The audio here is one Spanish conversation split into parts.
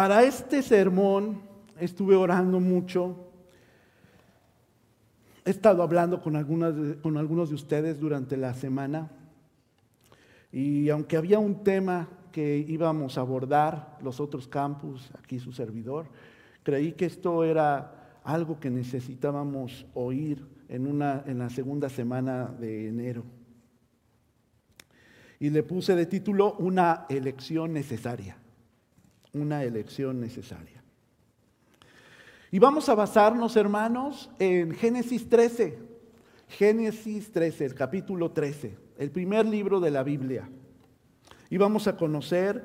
Para este sermón estuve orando mucho. He estado hablando con, algunas, con algunos de ustedes durante la semana. Y aunque había un tema que íbamos a abordar, los otros campus, aquí su servidor, creí que esto era algo que necesitábamos oír en, una, en la segunda semana de enero. Y le puse de título Una elección necesaria una elección necesaria. Y vamos a basarnos, hermanos, en Génesis 13. Génesis 13, el capítulo 13, el primer libro de la Biblia. Y vamos a conocer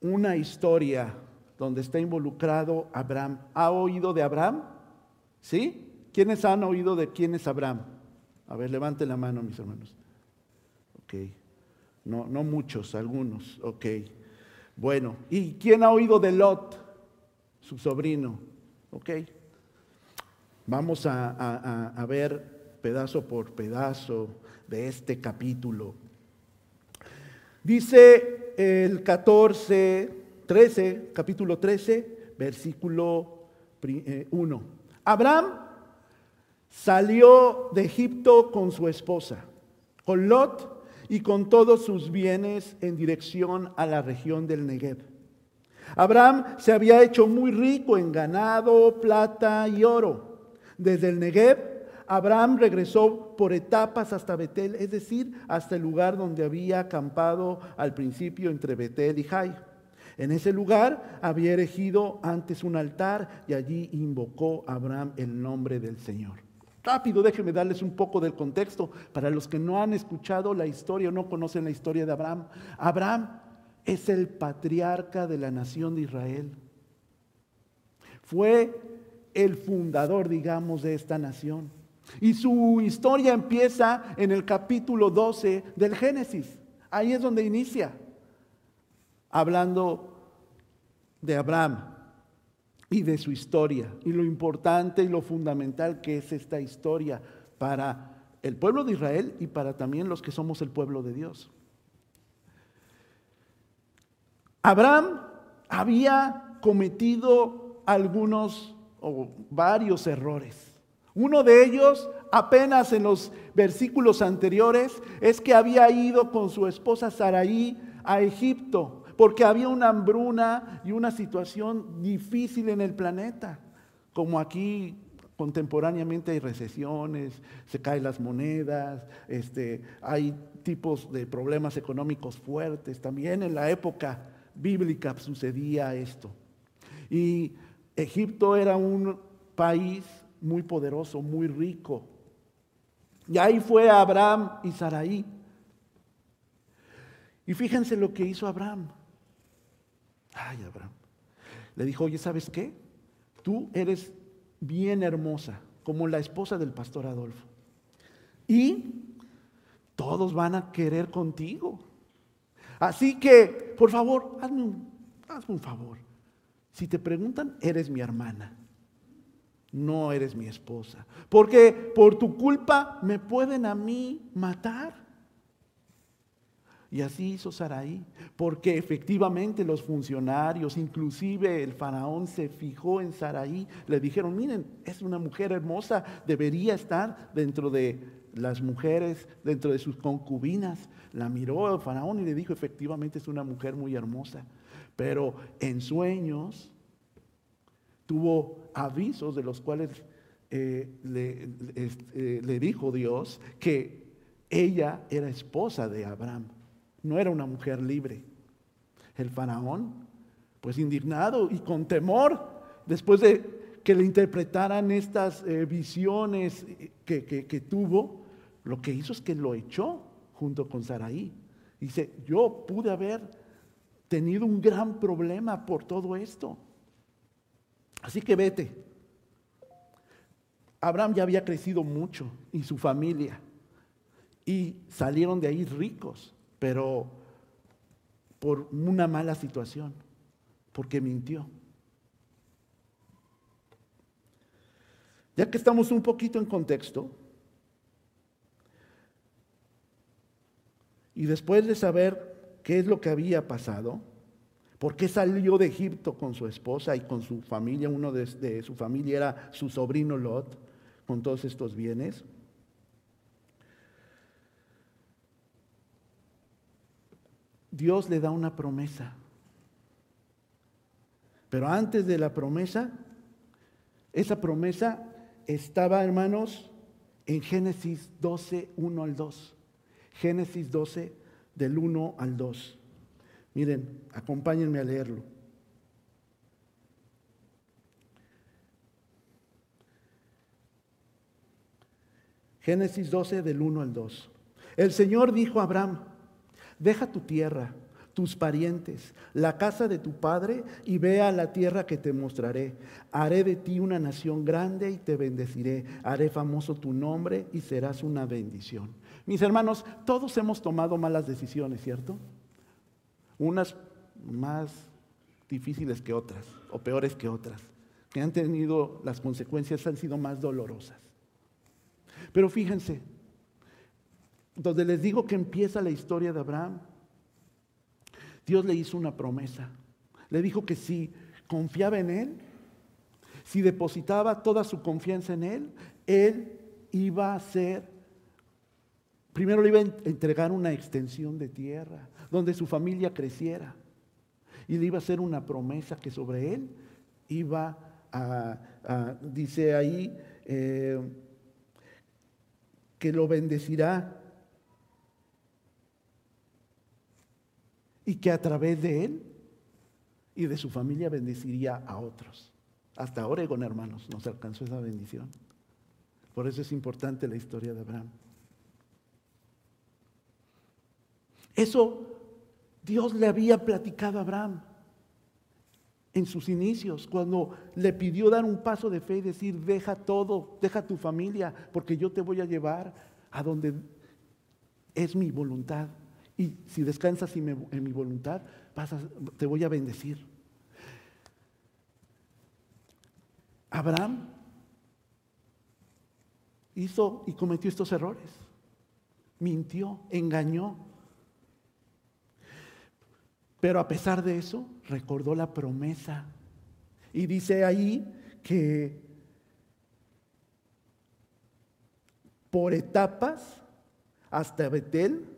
una historia donde está involucrado Abraham. ¿Ha oído de Abraham? ¿Sí? ¿Quiénes han oído de quién es Abraham? A ver, levante la mano, mis hermanos. Ok. No, no muchos, algunos. Ok. Bueno, ¿y quién ha oído de Lot? Su sobrino. ¿Ok? Vamos a, ver pedazo por pedazo de este capítulo. Dice el 14, 13, capítulo 13, versículo 1. Eh, Abraham salió de Egipto con su esposa, con Lot y con todos sus bienes en dirección a la región del Negev. Abraham se había hecho muy rico en ganado, plata y oro. Desde el Negev, Abraham regresó por etapas hasta Betel, es decir, hasta el lugar donde había acampado al principio entre Betel y Jai. En ese lugar había erigido antes un altar y allí invocó Abraham el nombre del Señor. Rápido, déjenme darles un poco del contexto para los que no han escuchado la historia o no conocen la historia de Abraham. Abraham es el patriarca de la nación de Israel. Fue el fundador, digamos, de esta nación. Y su historia empieza en el capítulo 12 del Génesis. Ahí es donde inicia, hablando de Abraham y de su historia y lo importante y lo fundamental que es esta historia para el pueblo de Israel y para también los que somos el pueblo de Dios. Abraham había cometido algunos o varios errores. Uno de ellos, apenas en los versículos anteriores, es que había ido con su esposa Saraí a Egipto porque había una hambruna y una situación difícil en el planeta, como aquí contemporáneamente hay recesiones, se caen las monedas, este, hay tipos de problemas económicos fuertes. También en la época bíblica sucedía esto. Y Egipto era un país muy poderoso, muy rico. Y ahí fue Abraham y Saraí. Y fíjense lo que hizo Abraham. Ay, Abraham. Le dijo, oye, ¿sabes qué? Tú eres bien hermosa, como la esposa del pastor Adolfo. Y todos van a querer contigo. Así que, por favor, hazme un, hazme un favor. Si te preguntan, eres mi hermana. No eres mi esposa. Porque por tu culpa me pueden a mí matar. Y así hizo Saraí, porque efectivamente los funcionarios, inclusive el faraón se fijó en Saraí, le dijeron, miren, es una mujer hermosa, debería estar dentro de las mujeres, dentro de sus concubinas. La miró el faraón y le dijo, efectivamente es una mujer muy hermosa, pero en sueños tuvo avisos de los cuales eh, eh, le dijo Dios que ella era esposa de Abraham no era una mujer libre. El faraón, pues indignado y con temor, después de que le interpretaran estas eh, visiones que, que tuvo, lo que hizo es que lo echó junto con Saraí. Dice, yo pude haber tenido un gran problema por todo esto. Así que vete. Abraham ya había crecido mucho y su familia. Y salieron de ahí ricos pero por una mala situación, porque mintió. Ya que estamos un poquito en contexto, y después de saber qué es lo que había pasado, ¿Por qué salió de Egipto con su esposa y con su familia? Uno de, su familia era su sobrino Lot, con todos estos bienes. Dios le da una promesa. Pero antes de la promesa, esa promesa estaba, hermanos, en Génesis 12, 1 al 2. Génesis 12, del 1 al 2. Miren, acompáñenme a leerlo. Génesis 12, del 1 al 2. El Señor dijo a Abraham, deja tu tierra tus parientes, la casa de tu padre, y ve a la tierra que te mostraré. Haré de ti una nación grande y te bendeciré. Haré famoso tu nombre y serás una bendición. Mis hermanos, todos hemos tomado malas decisiones, ¿cierto? Unas más difíciles que otras, o peores que otras, que han tenido, las consecuencias han sido más dolorosas. Pero fíjense, donde les digo que empieza la historia de Abraham, Dios le hizo una promesa. Le dijo que si confiaba en Él, si depositaba toda su confianza en Él, Él iba a ser, primero le iba a entregar una extensión de tierra, donde su familia creciera. Y le iba a hacer una promesa que sobre Él iba a, dice ahí, eh, que lo bendecirá y que a través de él y de su familia bendeciría a otros. Hasta Oregón, hermanos, nos alcanzó esa bendición. Por eso es importante la historia de Abraham. Eso Dios le había platicado a Abraham en sus inicios, cuando le pidió dar un paso de fe y decir, deja todo, deja tu familia, porque yo te voy a llevar a donde es mi voluntad. Y si descansas en mi voluntad, te voy a bendecir. Abraham hizo y cometió estos errores. Mintió, engañó. Pero a pesar de eso, recordó la promesa. Y dice ahí que por etapas hasta Betel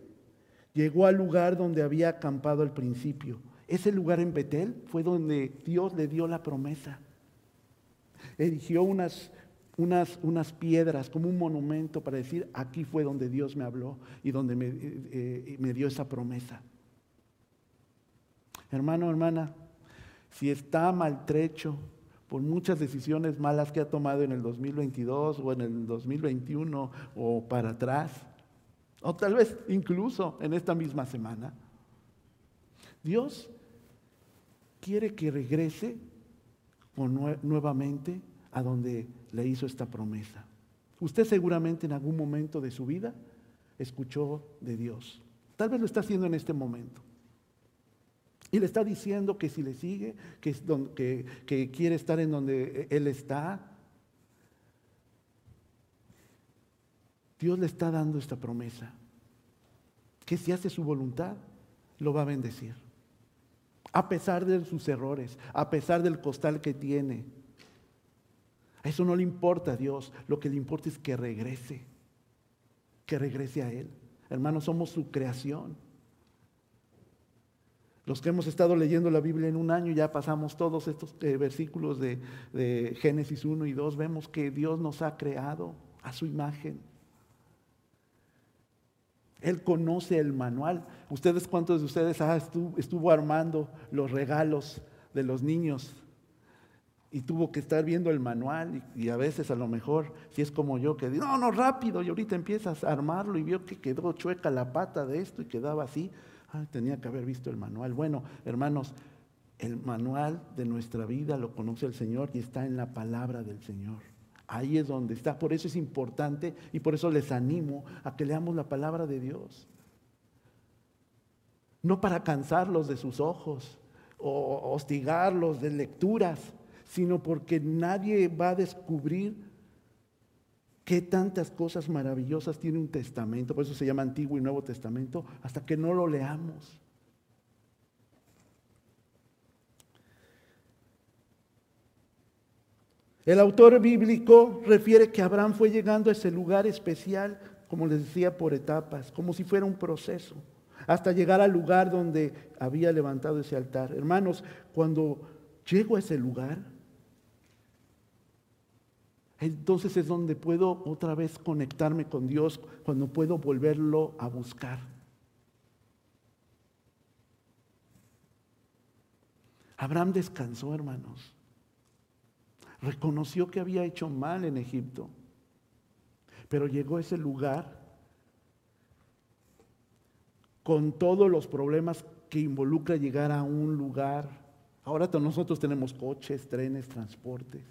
Llegó al lugar donde había acampado al principio. Ese lugar en Betel fue donde Dios le dio la promesa. Erigió unas, unas, unas piedras como un monumento para decir, aquí fue donde Dios me habló y donde me, eh, me dio esa promesa. Hermano, hermana, si está maltrecho por muchas decisiones malas que ha tomado en el 2022 o en el 2021 o para atrás, o tal vez incluso en esta misma semana. Dios quiere que regrese nuevamente a donde le hizo esta promesa. Usted seguramente en algún momento de su vida escuchó de Dios. Tal vez lo está haciendo en este momento. Y le está diciendo que si le sigue, que, que quiere estar en donde Él está, Dios le está dando esta promesa, que si hace su voluntad, lo va a bendecir. A pesar de sus errores, a pesar del costal que tiene. A eso no le importa a Dios, lo que le importa es que regrese, que regrese a Él. Hermanos, somos su creación. Los que hemos estado leyendo la Biblia en un año, ya pasamos todos estos eh, versículos de, de Génesis 1 y 2, vemos que Dios nos ha creado a su imagen. Él conoce el manual. ¿Ustedes cuántos de ustedes ah, estuvo, armando los regalos de los niños? Y tuvo que estar viendo el manual y, a veces a lo mejor, si es como yo, que digo, no, no, rápido, y ahorita empiezas a armarlo y vio que quedó chueca la pata de esto y quedaba así. tenía que haber visto el manual. Bueno, hermanos, el manual de nuestra vida lo conoce el Señor y está en la palabra del Señor. Ahí es donde está. Por eso es importante y por eso les animo a que leamos la palabra de Dios. No para cansarlos de sus ojos o hostigarlos de lecturas, sino porque nadie va a descubrir qué tantas cosas maravillosas tiene un testamento, por eso se llama Antiguo y Nuevo Testamento, hasta que no lo leamos. El autor bíblico refiere que Abraham fue llegando a ese lugar especial, como les decía, por etapas, como si fuera un proceso, hasta llegar al lugar donde había levantado ese altar. Hermanos, cuando llego a ese lugar, entonces es donde puedo otra vez conectarme con Dios, cuando puedo volverlo a buscar. Abraham descansó, hermanos. Reconoció que había hecho mal en Egipto, pero llegó a ese lugar con todos los problemas que involucra llegar a un lugar. Ahora nosotros tenemos coches, trenes, transportes.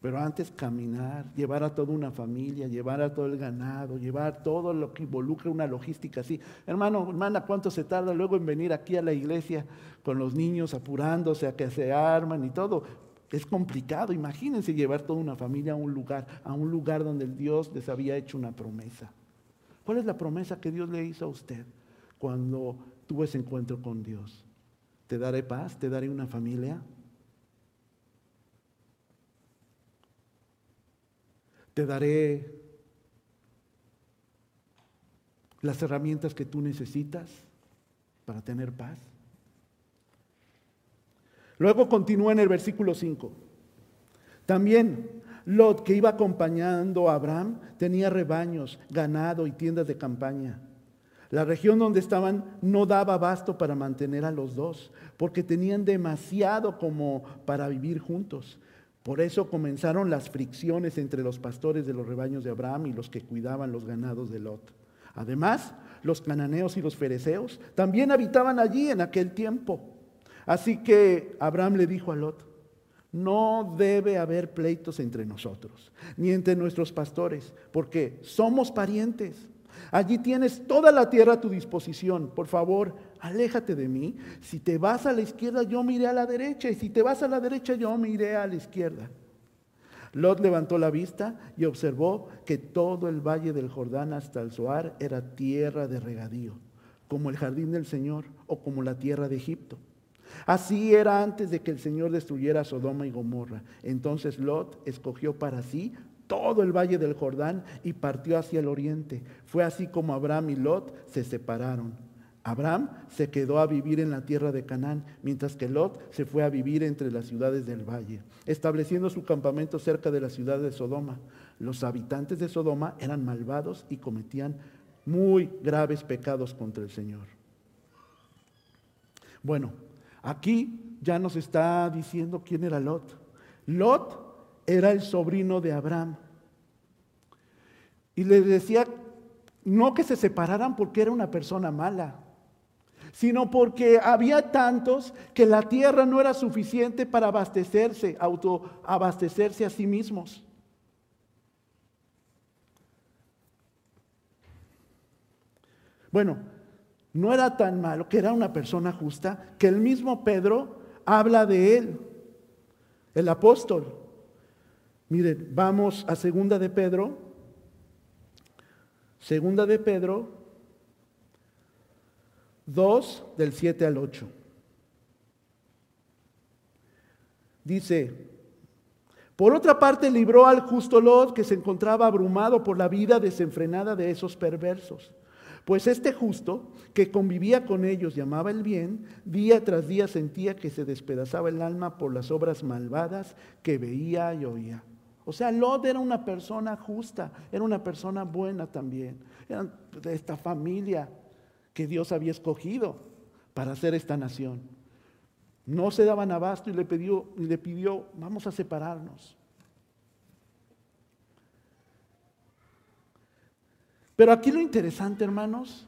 Pero antes caminar, llevar a toda una familia, llevar a todo el ganado, llevar todo lo que involucra una logística así. Hermano, hermana, ¿cuánto se tarda luego en venir aquí a la iglesia con los niños apurándose a que se arman y todo? Es complicado. Imagínense llevar toda una familia a un lugar, a un lugar donde Dios les había hecho una promesa. ¿Cuál es la promesa que Dios le hizo a usted cuando tuvo ese encuentro con Dios? ¿Te daré paz? ¿Te daré una familia? Te daré las herramientas que tú necesitas para tener paz. Luego continúa en el versículo 5. También Lot, que iba acompañando a Abraham, tenía rebaños, ganado y tiendas de campaña. La región donde estaban no daba abasto para mantener a los dos, porque tenían demasiado como para vivir juntos. Por eso comenzaron las fricciones entre los pastores de los rebaños de Abraham y los que cuidaban los ganados de Lot. Además, los cananeos y los fereceos también habitaban allí en aquel tiempo. Así que Abraham le dijo a Lot, no debe haber pleitos entre nosotros, ni entre nuestros pastores, porque somos parientes. Allí tienes toda la tierra a tu disposición. Por favor, aléjate de mí. Si te vas a la izquierda, yo miré a la derecha. Y si te vas a la derecha, yo miré a la izquierda. Lot levantó la vista y observó que todo el valle del Jordán hasta el Zoar era tierra de regadío, como el jardín del Señor o como la tierra de Egipto. Así era antes de que el Señor destruyera Sodoma y Gomorra. Entonces Lot escogió para sí todo el valle del Jordán y partió hacia el oriente. Fue así como Abraham y Lot se separaron. Abraham se quedó a vivir en la tierra de Canaán, mientras que Lot se fue a vivir entre las ciudades del valle, estableciendo su campamento cerca de la ciudad de Sodoma. Los habitantes de Sodoma eran malvados y cometían muy graves pecados contra el Señor. Bueno, aquí ya nos está diciendo quién era Lot. Lot era el sobrino de Abraham. Y le decía, no que se separaran porque era una persona mala, sino porque había tantos que la tierra no era suficiente para abastecerse, autoabastecerse a sí mismos. Bueno, no era tan malo, que era una persona justa, que el mismo Pedro habla de él, el apóstol. Miren, vamos a segunda de Pedro. Segunda de Pedro 2 del 7 al 8. Dice, por otra parte libró al justo Lot que se encontraba abrumado por la vida desenfrenada de esos perversos. Pues este justo, que convivía con ellos llamaba el bien, día tras día sentía que se despedazaba el alma por las obras malvadas que veía y oía. O sea, Lot era una persona justa, era una persona buena también. Era de esta familia que Dios había escogido para hacer esta nación. No se daban abasto y le pidió, y le pidió vamos a separarnos. Pero aquí lo interesante, hermanos,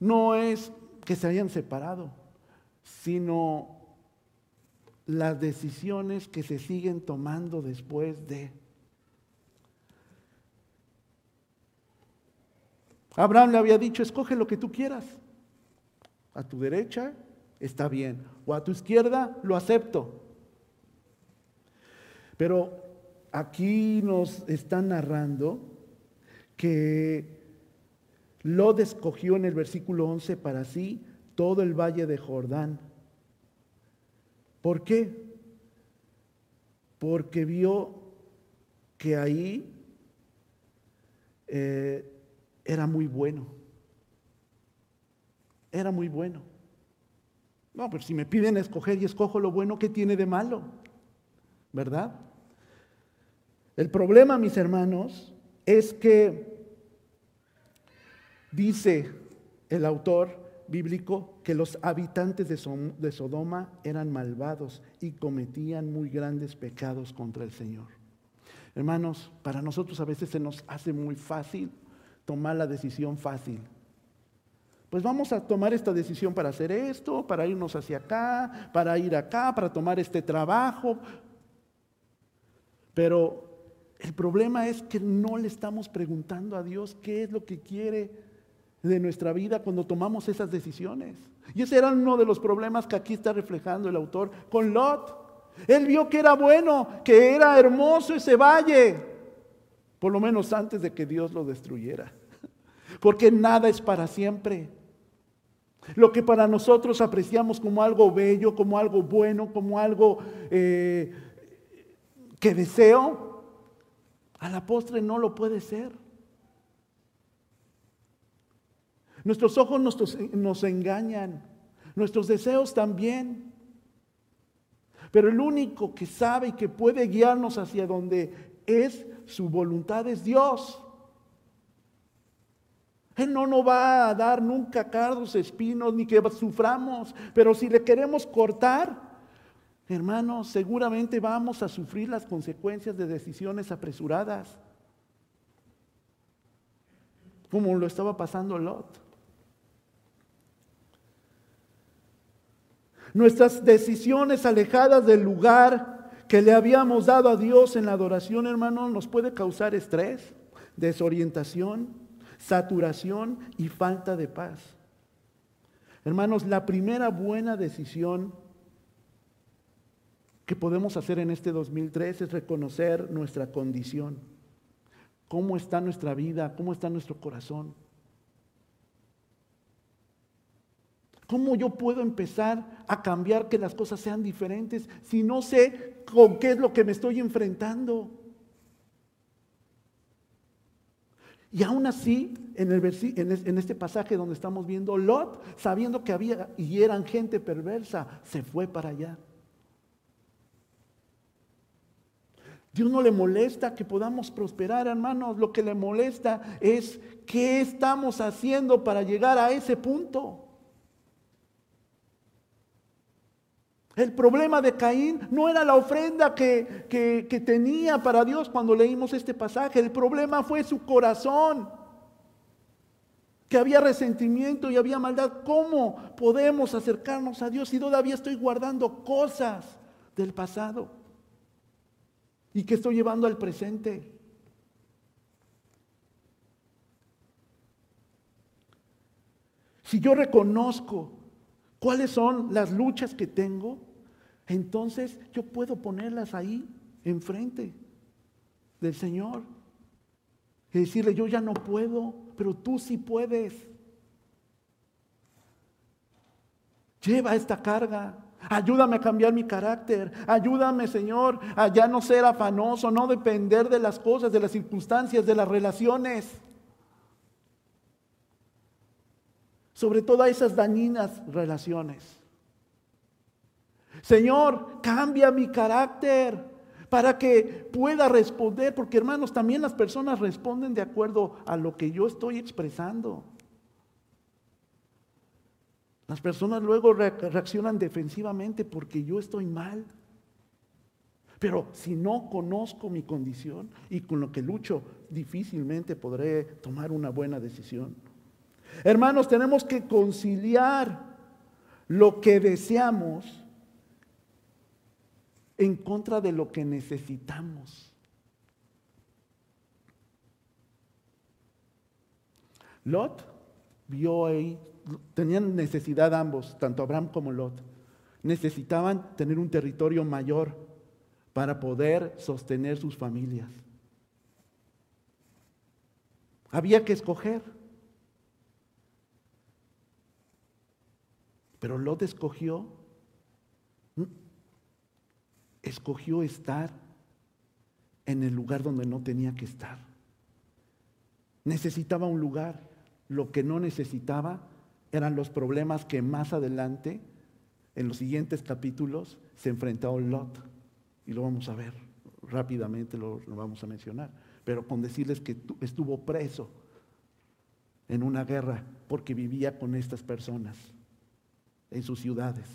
no es que se hayan separado, sino las decisiones que se siguen tomando después de. Abraham le había dicho, escoge lo que tú quieras. A tu derecha está bien, o a tu izquierda lo acepto. Pero aquí nos están narrando que Lot escogió en el versículo 11 para sí todo el valle de Jordán ¿Por qué? porque vio que ahí eh, era muy bueno. Era muy bueno. No, pero si me piden escoger y escojo lo bueno, ¿qué tiene de malo? ¿Verdad? El problema, mis hermanos, es que dice el autor bíblico que los habitantes de Sodoma eran malvados y cometían muy grandes pecados contra el Señor. Hermanos, para nosotros a veces se nos hace muy fácil tomar la decisión fácil. Pues vamos a tomar esta decisión para hacer esto, para irnos hacia acá, para ir acá, para tomar este trabajo. Pero el problema es que no le estamos preguntando a Dios qué es lo que quiere de nuestra vida cuando tomamos esas decisiones. Y ese era uno de los problemas que aquí está reflejando el autor con Lot. Él vio que era bueno, que era hermoso ese valle, por lo menos antes de que Dios lo destruyera. Porque nada es para siempre. Lo que para nosotros apreciamos como algo bello, como algo bueno, como algo eh, que deseo, a la postre no lo puede ser. Nuestros ojos nos, nos engañan, nuestros deseos también. Pero el único que sabe y que puede guiarnos hacia donde es su voluntad es Dios. Él no nos va a dar nunca cardos, espinos, ni que suframos. Pero si le queremos cortar, hermanos, seguramente vamos a sufrir las consecuencias de decisiones apresuradas. Como lo estaba pasando Lot. Nuestras decisiones alejadas del lugar que le habíamos dado a Dios en la adoración, hermanos, nos puede causar estrés, desorientación saturación y falta de paz. Hermanos, la primera buena decisión que podemos hacer en este 2003 es reconocer nuestra condición. ¿Cómo está nuestra vida? ¿Cómo está nuestro corazón? ¿Cómo yo puedo empezar a cambiar que las cosas sean diferentes si no sé con qué es lo que me estoy enfrentando? Y aún así, en, este pasaje donde estamos viendo, Lot, sabiendo que había y eran gente perversa, se fue para allá. Dios no le molesta que podamos prosperar, hermanos. Lo que le molesta es qué estamos haciendo para llegar a ese punto. El problema de Caín no era la ofrenda que, que, tenía para Dios cuando leímos este pasaje. El problema fue su corazón. Que había resentimiento y había maldad. ¿Cómo podemos acercarnos a Dios si todavía estoy guardando cosas del pasado? Y que estoy llevando al presente. Si yo reconozco cuáles son las luchas que tengo, entonces yo puedo ponerlas ahí enfrente del Señor y decirle, yo ya no puedo, pero tú sí puedes. Lleva esta carga. Ayúdame a cambiar mi carácter. Ayúdame, Señor, a ya no ser afanoso, no depender de las cosas, de las circunstancias, de las relaciones. Sobre todas esas dañinas relaciones. Señor, cambia mi carácter para que pueda responder, porque hermanos, también las personas responden de acuerdo a lo que yo estoy expresando. Las personas luego reaccionan defensivamente porque yo estoy mal. Pero si no conozco mi condición y con lo que lucho, difícilmente podré tomar una buena decisión. Hermanos, tenemos que conciliar lo que deseamos en contra de lo que necesitamos. Lot vio ahí, tenían necesidad ambos, tanto Abraham como Lot. Necesitaban tener un territorio mayor para poder sostener sus familias. Había que escoger. Pero Lot escogió escogió estar en el lugar donde no tenía que estar. Necesitaba un lugar. Lo que no necesitaba eran los problemas que más adelante, en los siguientes capítulos, se enfrentó Lot. Y lo vamos a ver rápidamente, lo, lo vamos a mencionar. Pero con decirles que estuvo preso en una guerra porque vivía con estas personas en sus ciudades.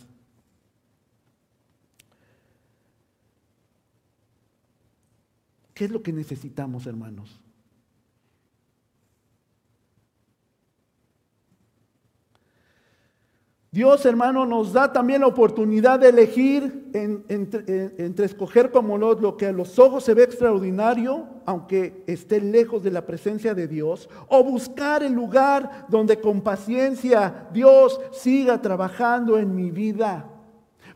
¿Qué es lo que necesitamos, hermanos? Dios, hermano, nos da también la oportunidad de elegir entre, escoger como lo, lo, que a los ojos se ve extraordinario, aunque esté lejos de la presencia de Dios, o buscar el lugar donde con paciencia Dios siga trabajando en mi vida.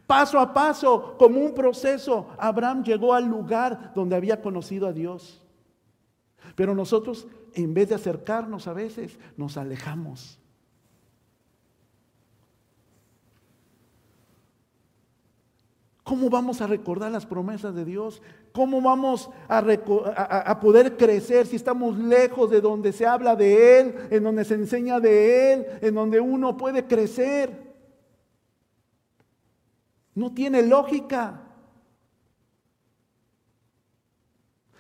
Paso a paso, como un proceso, Abraham llegó al lugar donde había conocido a Dios. Pero nosotros, en vez de acercarnos a veces, nos alejamos. ¿Cómo vamos a recordar las promesas de Dios? ¿Cómo vamos a, poder crecer si estamos lejos de donde se habla de Él, en donde se enseña de Él, en donde uno puede crecer? No tiene lógica.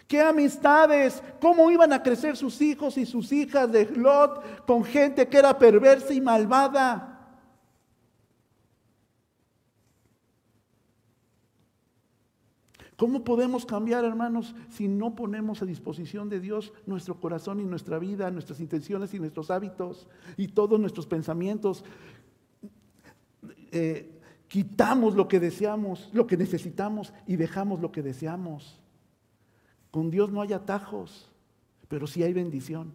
¿Qué amistades? ¿Cómo iban a crecer sus hijos y sus hijas de Lot con gente que era perversa y malvada? ¿Cómo podemos cambiar, hermanos, si no ponemos a disposición de Dios nuestro corazón y nuestra vida, nuestras intenciones y nuestros hábitos y todos nuestros pensamientos? Eh, quitamos lo que deseamos, lo que necesitamos y dejamos lo que deseamos. Con Dios no hay atajos, pero sí hay bendición.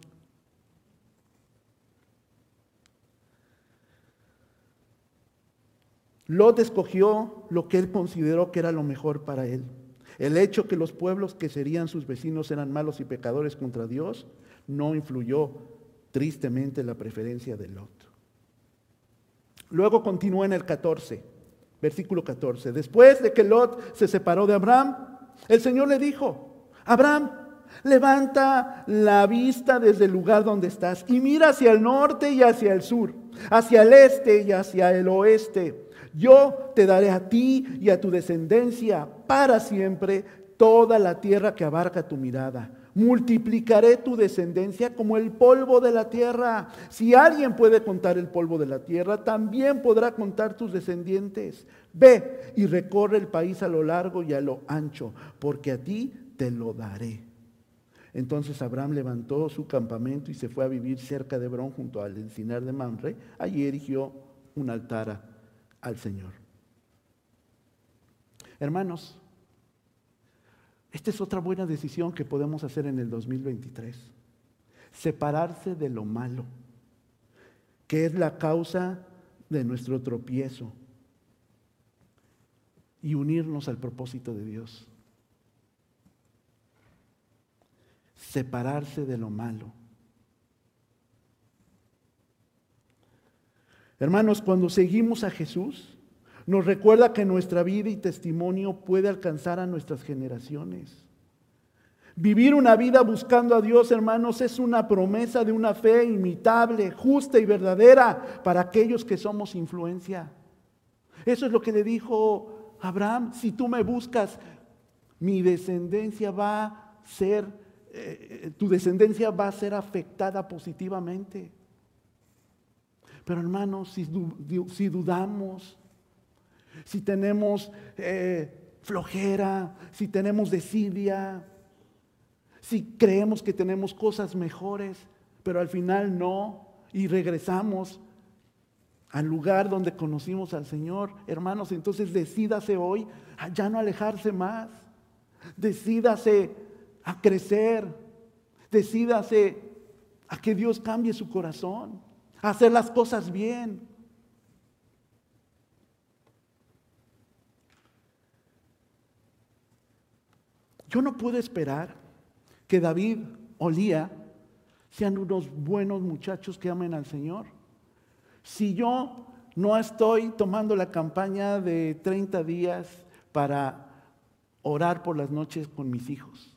Lot escogió lo que él consideró que era lo mejor para él. El hecho que los pueblos que serían sus vecinos eran malos y pecadores contra Dios no influyó tristemente en la preferencia de Lot. Luego continúa en el 14, versículo 14. Después de que Lot se separó de Abraham, el Señor le dijo, Abraham, levanta la vista desde el lugar donde estás y mira hacia el norte y hacia el sur, hacia el este y hacia el oeste. Yo te daré a ti y a tu descendencia para siempre toda la tierra que abarca tu mirada. Multiplicaré tu descendencia como el polvo de la tierra. Si alguien puede contar el polvo de la tierra, también podrá contar tus descendientes. Ve y recorre el país a lo largo y a lo ancho, porque a ti te lo daré. Entonces Abraham levantó su campamento y se fue a vivir cerca de Hebrón junto al encinar de Mamre. Allí erigió un altar al Señor. Hermanos, esta es otra buena decisión que podemos hacer en el 2023. Separarse de lo malo, que es la causa de nuestro tropiezo, y unirnos al propósito de Dios. Separarse de lo malo. Hermanos, cuando seguimos a Jesús, nos recuerda que nuestra vida y testimonio puede alcanzar a nuestras generaciones. Vivir una vida buscando a Dios, hermanos, es una promesa de una fe imitable, justa y verdadera para aquellos que somos influencia. Eso es lo que le dijo Abraham, si tú me buscas, mi descendencia va a ser, eh, eh, tu descendencia va a ser afectada positivamente. Pero hermanos, si, dudamos, si tenemos eh, flojera, si tenemos desidia, si creemos que tenemos cosas mejores, pero al final no, y regresamos al lugar donde conocimos al Señor, hermanos, entonces decídase hoy a ya no alejarse más, decídase a crecer, decídase a que Dios cambie su corazón hacer las cosas bien. Yo no pude esperar que David o Lía sean unos buenos muchachos que amen al Señor. Si yo no estoy tomando la campaña de 30 días para orar por las noches con mis hijos.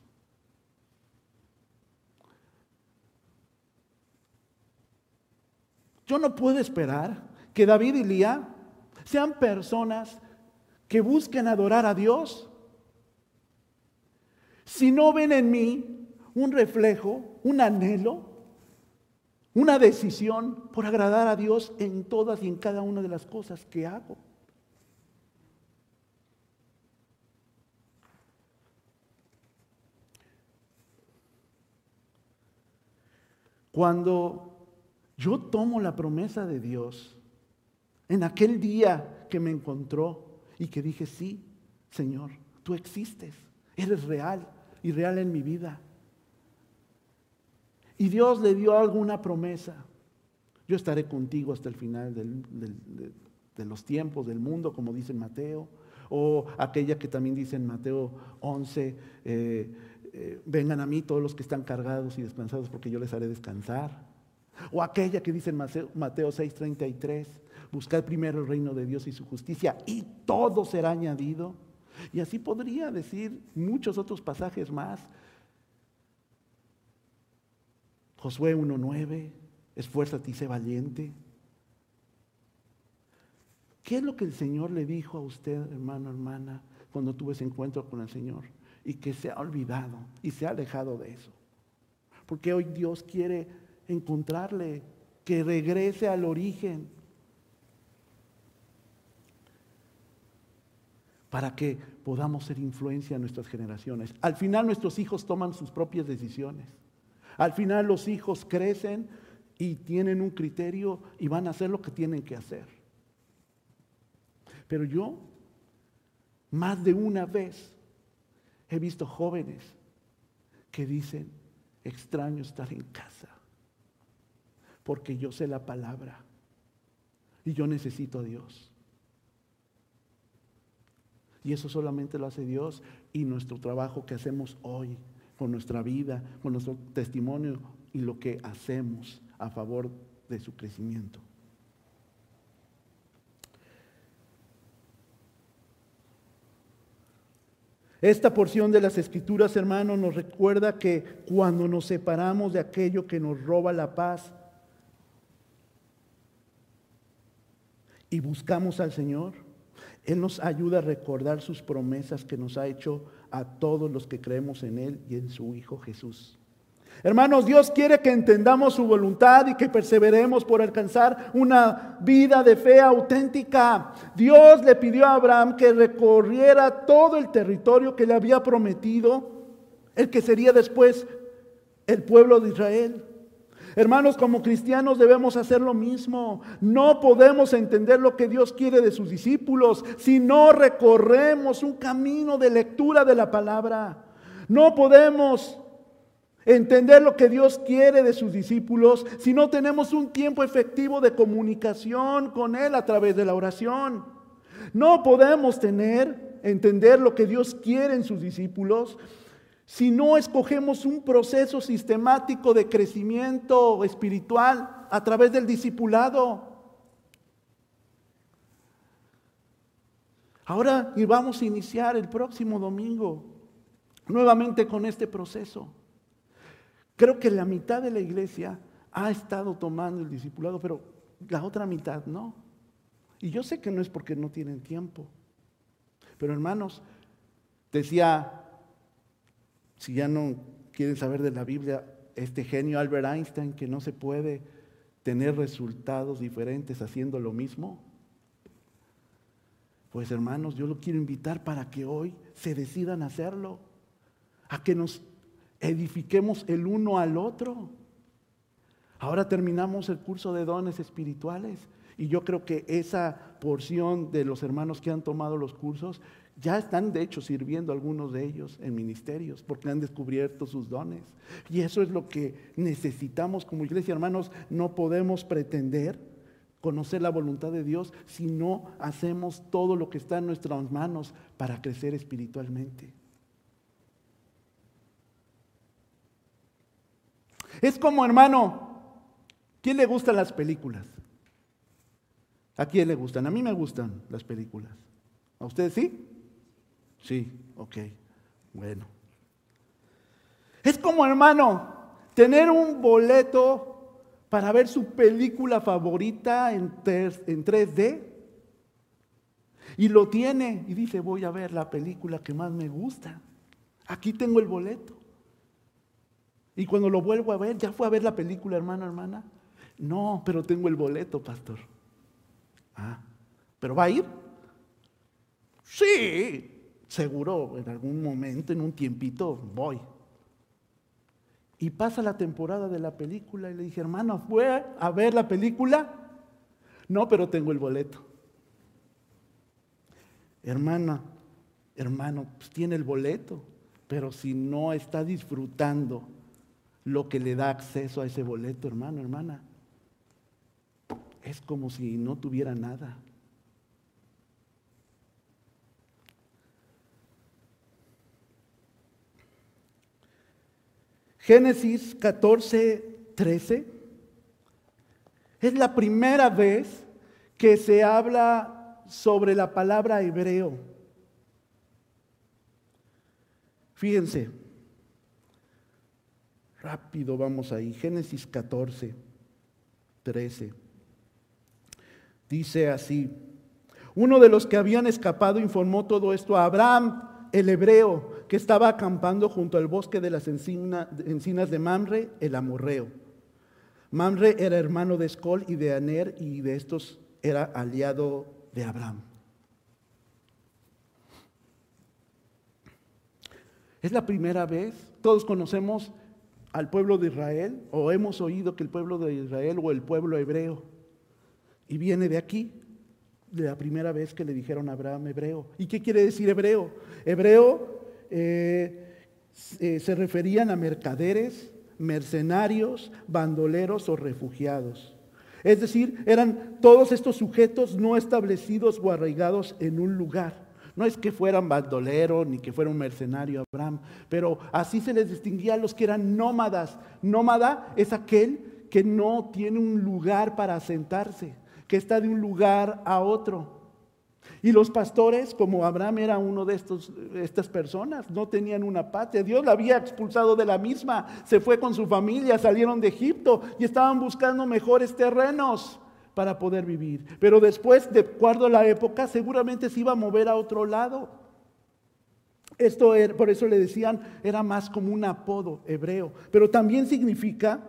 Yo no puedo esperar que David y Lía sean personas que busquen adorar a Dios si no ven en mí un reflejo, un anhelo, una decisión por agradar a Dios en todas y en cada una de las cosas que hago. Cuando yo tomo la promesa de Dios, en aquel día que me encontró y que dije, sí, Señor, tú existes, eres real y real en mi vida. Y Dios le dio alguna promesa. Yo estaré contigo hasta el final de, los tiempos del mundo, como dice Mateo. O aquella que también dice en Mateo 11, eh, vengan a mí todos los que están cargados y descansados porque yo les haré descansar. O aquella que dice en Mateo 6:33, buscad primero el reino de Dios y su justicia y todo será añadido. Y así podría decir muchos otros pasajes más. Josué 1.9, esfuérzate y sé valiente. ¿Qué es lo que el Señor le dijo a usted, hermano, hermana, cuando tuvo ese encuentro con el Señor? y que se ha olvidado y se ha alejado de eso. Porque hoy Dios quiere encontrarle, que regrese al origen. Para que podamos ser influencia en nuestras generaciones. Al final nuestros hijos toman sus propias decisiones. Al final los hijos crecen y tienen un criterio y van a hacer lo que tienen que hacer. Pero yo, más de una vez, He visto jóvenes que dicen, extraño estar en casa, porque yo sé la palabra y yo necesito a Dios. Y eso solamente lo hace Dios y nuestro trabajo que hacemos hoy, con nuestra vida, con nuestro testimonio y lo que hacemos a favor de su crecimiento. Esta porción de las escrituras, hermanos, nos recuerda que cuando nos separamos de aquello que nos roba la paz y buscamos al Señor, Él nos ayuda a recordar sus promesas que nos ha hecho a todos los que creemos en Él y en su Hijo Jesús. Hermanos, Dios quiere que entendamos su voluntad y que perseveremos por alcanzar una vida de fe auténtica. Dios le pidió a Abraham que recorriera todo el territorio que le había prometido, el que sería después el pueblo de Israel. Hermanos, como cristianos debemos hacer lo mismo. No podemos entender lo que Dios quiere de sus discípulos si no recorremos un camino de lectura de la palabra. No podemos entender lo que Dios quiere de sus discípulos si no tenemos un tiempo efectivo de comunicación con Él a través de la oración. No podemos tener, entender lo que Dios quiere en sus discípulos si no escogemos un proceso sistemático de crecimiento espiritual a través del discipulado. Ahora vamos a iniciar el próximo domingo nuevamente con este proceso. Creo que la mitad de la iglesia ha estado tomando el discipulado, pero la otra mitad no. Y yo sé que no es porque no tienen tiempo. Pero hermanos, decía, si ya no quieren saber de la Biblia, este genio Albert Einstein, que no se puede tener resultados diferentes haciendo lo mismo. Pues hermanos, yo lo quiero invitar para que hoy se decidan hacerlo, a que nos edifiquemos el uno al otro. Ahora terminamos el curso de dones espirituales y yo creo que esa porción de los hermanos que han tomado los cursos ya están de hecho sirviendo algunos de ellos en ministerios porque han descubierto sus dones. Y eso es lo que necesitamos como iglesia, hermanos. No podemos pretender conocer la voluntad de Dios si no hacemos todo lo que está en nuestras manos para crecer espiritualmente. Es como, hermano, ¿quién le gustan las películas? ¿A quién le gustan? A mí me gustan las películas. ¿A ustedes sí? Sí, ok, bueno. Es como, hermano, tener un boleto para ver su película favorita en, 3D. Y lo tiene y dice, voy a ver la película que más me gusta. Aquí tengo el boleto. Y cuando lo vuelvo a ver, ¿ya fue a ver la película, hermano, hermana? No, pero tengo el boleto, pastor. Ah, ¿pero va a ir? Sí, seguro, en algún momento, en un tiempito, voy. Y pasa la temporada de la película y le dije, hermano, ¿fue a ver la película? No, pero tengo el boleto. Hermana, hermano, pues tiene el boleto, pero si no está disfrutando lo que le da acceso a ese boleto, hermano, hermana, es como si no tuviera nada. Génesis 14, 13 es la primera vez que se habla sobre la palabra hebreo. Fíjense, rápido vamos ahí, Génesis 14, 13. Dice así, uno de los que habían escapado informó todo esto a Abraham, el hebreo, que estaba acampando junto al bosque de las encinas de Mamre, el amorreo. Mamre era hermano de Escol y de Aner, y de estos era aliado de Abraham. Es la primera vez, todos conocemos al pueblo de Israel, o hemos oído que el pueblo de Israel o el pueblo hebreo, y viene de aquí, de la primera vez que le dijeron a Abraham hebreo. ¿Y qué quiere decir hebreo? Hebreo eh, eh, se referían a mercaderes, mercenarios, bandoleros o refugiados. Es decir, eran todos estos sujetos no establecidos o arraigados en un lugar. No es que fueran bandoleros ni que fuera un mercenario Abraham, pero así se les distinguía a los que eran nómadas. Nómada es aquel que no tiene un lugar para asentarse, que está de un lugar a otro. Y los pastores, como Abraham era uno de estos, estas personas, no tenían una patria. Dios la había expulsado de la misma. Se fue con su familia, salieron de Egipto y estaban buscando mejores terrenos para poder vivir. Pero después, de acuerdo a la época, seguramente se iba a mover a otro lado. Esto por eso le decían, era más como un apodo hebreo. Pero también significa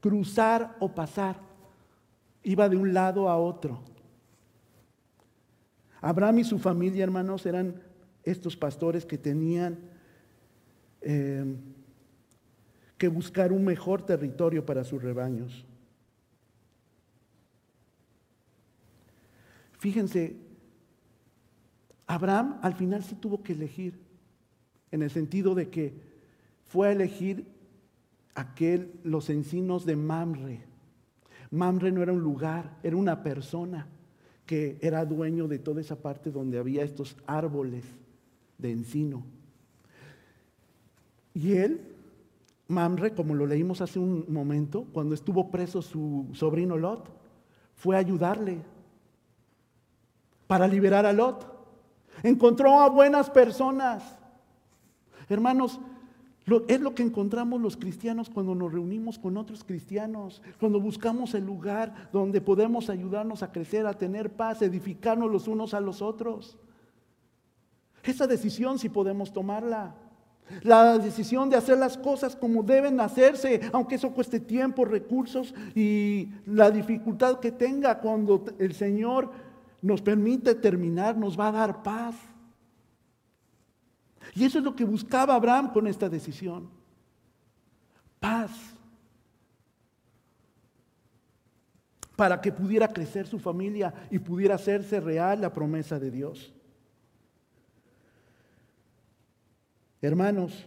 cruzar o pasar. Iba de un lado a otro. Abraham y su familia, hermanos, eran estos pastores que tenían eh, que buscar un mejor territorio para sus rebaños. Fíjense, Abraham al final sí tuvo que elegir, en el sentido de que fue a elegir aquel, los encinos de Mamre. Mamre no era un lugar, era una persona que era dueño de toda esa parte donde había estos árboles de encino. Y él, Mamre, como lo leímos hace un momento, cuando estuvo preso su sobrino Lot, fue a ayudarle para liberar a Lot. Encontró a buenas personas. Hermanos, es lo que encontramos los cristianos cuando nos reunimos con otros cristianos, cuando buscamos el lugar donde podemos ayudarnos a crecer, a tener paz, edificarnos los unos a los otros. Esa decisión sí podemos tomarla. La decisión de hacer las cosas como deben hacerse, aunque eso cueste tiempo, recursos y la dificultad que tenga cuando el Señor nos permite terminar, nos va a dar paz. Y eso es lo que buscaba Abraham con esta decisión. Paz. Para que pudiera crecer su familia y pudiera hacerse real la promesa de Dios. Hermanos,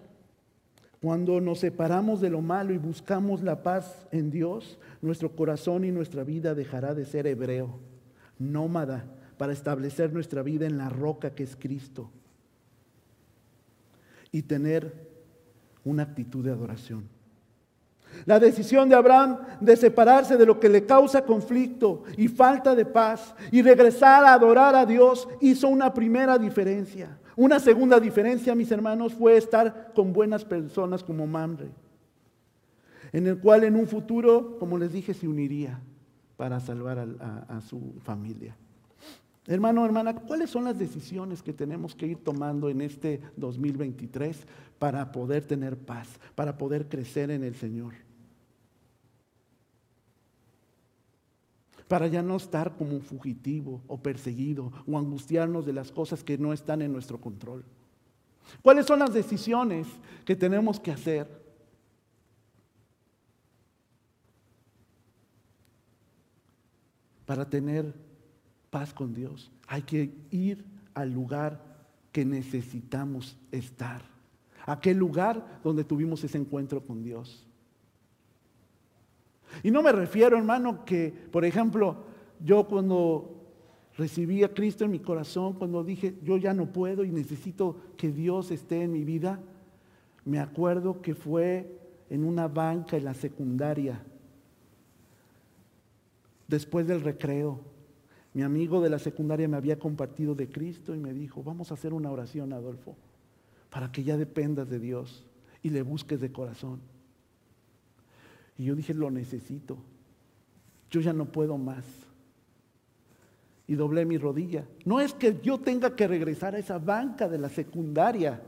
cuando nos separamos de lo malo y buscamos la paz en Dios, nuestro corazón y nuestra vida dejará de ser hebreo, nómada, para establecer nuestra vida en la roca que es Cristo y tener una actitud de adoración. La decisión de Abraham de separarse de lo que le causa conflicto y falta de paz y regresar a adorar a Dios hizo una primera diferencia. Una segunda diferencia, mis hermanos, fue estar con buenas personas como Mamre. en el cual en un futuro, como les dije, se uniría para salvar a, su familia. Hermano, hermana, ¿cuáles son las decisiones que tenemos que ir tomando en este 2023 para poder tener paz, para poder crecer en el Señor? Para ya no estar como un fugitivo o perseguido o angustiarnos de las cosas que no están en nuestro control. ¿Cuáles son las decisiones que tenemos que hacer? para tener paz con Dios. Hay que ir al lugar que necesitamos estar. Aquel lugar donde tuvimos ese encuentro con Dios. Y no me refiero, hermano, que, por ejemplo, yo cuando recibí a Cristo en mi corazón, cuando dije, yo ya no puedo y necesito que Dios esté en mi vida, me acuerdo que fue en una banca en la secundaria Después del recreo, mi amigo de la secundaria me había compartido de Cristo y me dijo, vamos a hacer una oración, Adolfo, para que ya dependas de Dios y le busques de corazón. Y yo dije, lo necesito. Yo ya no puedo más. Y doblé mi rodilla. No es que yo tenga que regresar a esa banca de la secundaria.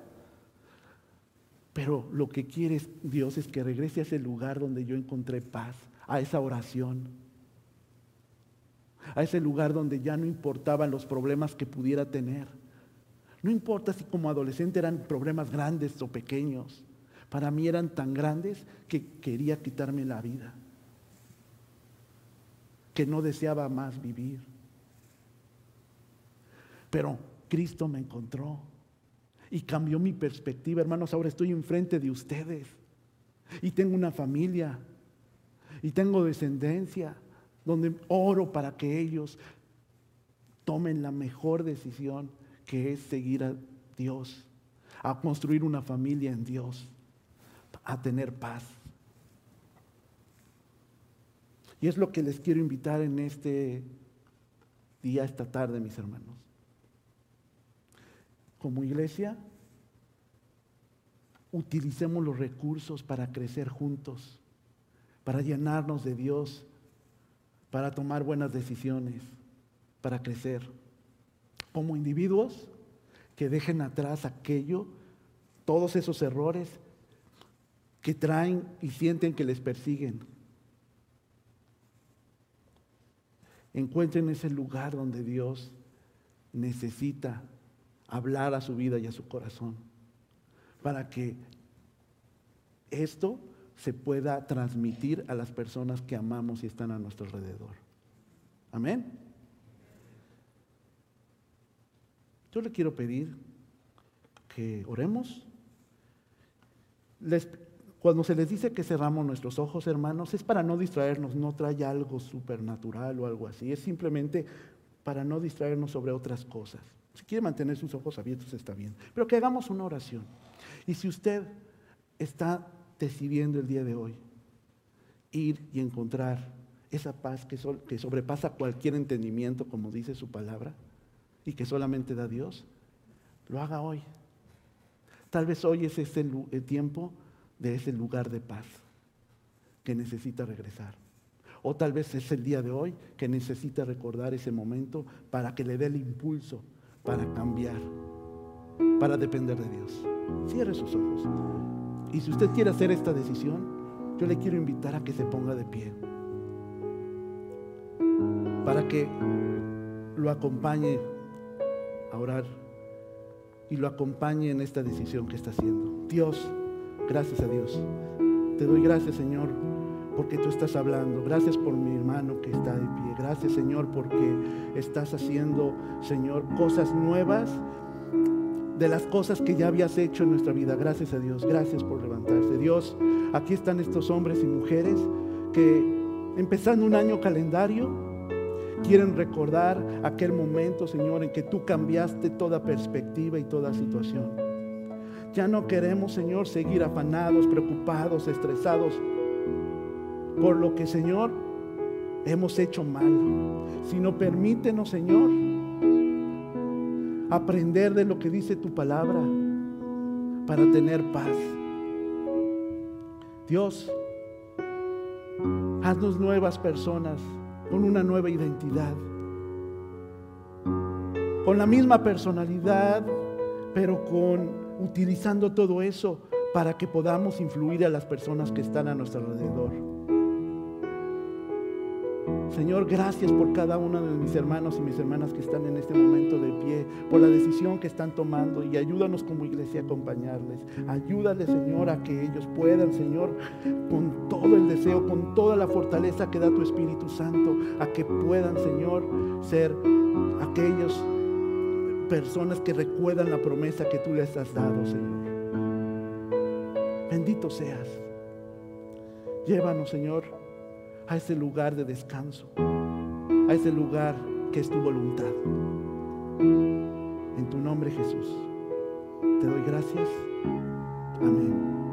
Pero lo que quiere Dios es que regrese a ese lugar donde yo encontré paz, a esa oración a ese lugar donde ya no importaban los problemas que pudiera tener. No importa si como adolescente eran problemas grandes o pequeños. Para mí eran tan grandes que quería quitarme la vida. Que no deseaba más vivir. Pero Cristo me encontró y cambió mi perspectiva. Hermanos, ahora estoy enfrente de ustedes. Y tengo una familia. Y tengo descendencia donde oro para que ellos tomen la mejor decisión, que es seguir a Dios, a construir una familia en Dios, a tener paz. Y es lo que les quiero invitar en este día, esta tarde, mis hermanos. Como iglesia, utilicemos los recursos para crecer juntos, para llenarnos de Dios para tomar buenas decisiones, para crecer. Como individuos que dejen atrás aquello, todos esos errores que traen y sienten que les persiguen. Encuentren ese lugar donde Dios necesita hablar a su vida y a su corazón para que esto se pueda transmitir a las personas que amamos y están a nuestro alrededor. Amén. Yo le quiero pedir que oremos. cuando se les dice que cerramos nuestros ojos, hermanos, es para no distraernos, no trae algo supernatural o algo así, es simplemente para no distraernos sobre otras cosas. Si quiere mantener sus ojos abiertos está bien, pero que hagamos una oración. Y si usted está decidiendo el día de hoy ir y encontrar esa paz que, sobrepasa cualquier entendimiento, como dice su palabra, y que solamente da Dios, lo haga hoy. Tal vez hoy es ese el tiempo de ese lugar de paz que necesita regresar. O tal vez es el día de hoy que necesita recordar ese momento para que le dé el impulso para cambiar, para depender de Dios. Cierre sus ojos. Y si usted quiere hacer esta decisión, yo le quiero invitar a que se ponga de pie. Para que lo acompañe a orar y lo acompañe en esta decisión que está haciendo. Dios, gracias a Dios. Te doy gracias, Señor, porque tú estás hablando. Gracias por mi hermano que está de pie. Gracias, Señor, porque estás haciendo, Señor, cosas nuevas de las cosas que ya habías hecho en nuestra vida. Gracias a Dios, gracias por levantarse. Dios, aquí están estos hombres y mujeres que empezando un año calendario, quieren recordar aquel momento, Señor, en que tú cambiaste toda perspectiva y toda situación. Ya no queremos, Señor, seguir afanados, preocupados, estresados por lo que, Señor, hemos hecho mal, sino permítenos, Señor, aprender de lo que dice tu palabra para tener paz. Dios, Haznos nuevas personas con una nueva identidad, con la misma personalidad, pero con utilizando todo eso para que podamos influir a las personas que están a nuestro alrededor. Señor, gracias por cada uno de mis hermanos y mis hermanas que están en este momento de pie, por la decisión que están tomando y ayúdanos como iglesia a acompañarles. Ayúdales, Señor, a que ellos puedan, Señor, con todo el deseo, con toda la fortaleza que da tu Espíritu Santo, a que puedan, Señor, ser aquellos personas que recuerdan la promesa que tú les has dado, Señor. Bendito seas. Llévanos, Señor a ese lugar de descanso, a ese lugar que es tu voluntad. En tu nombre Jesús, te doy gracias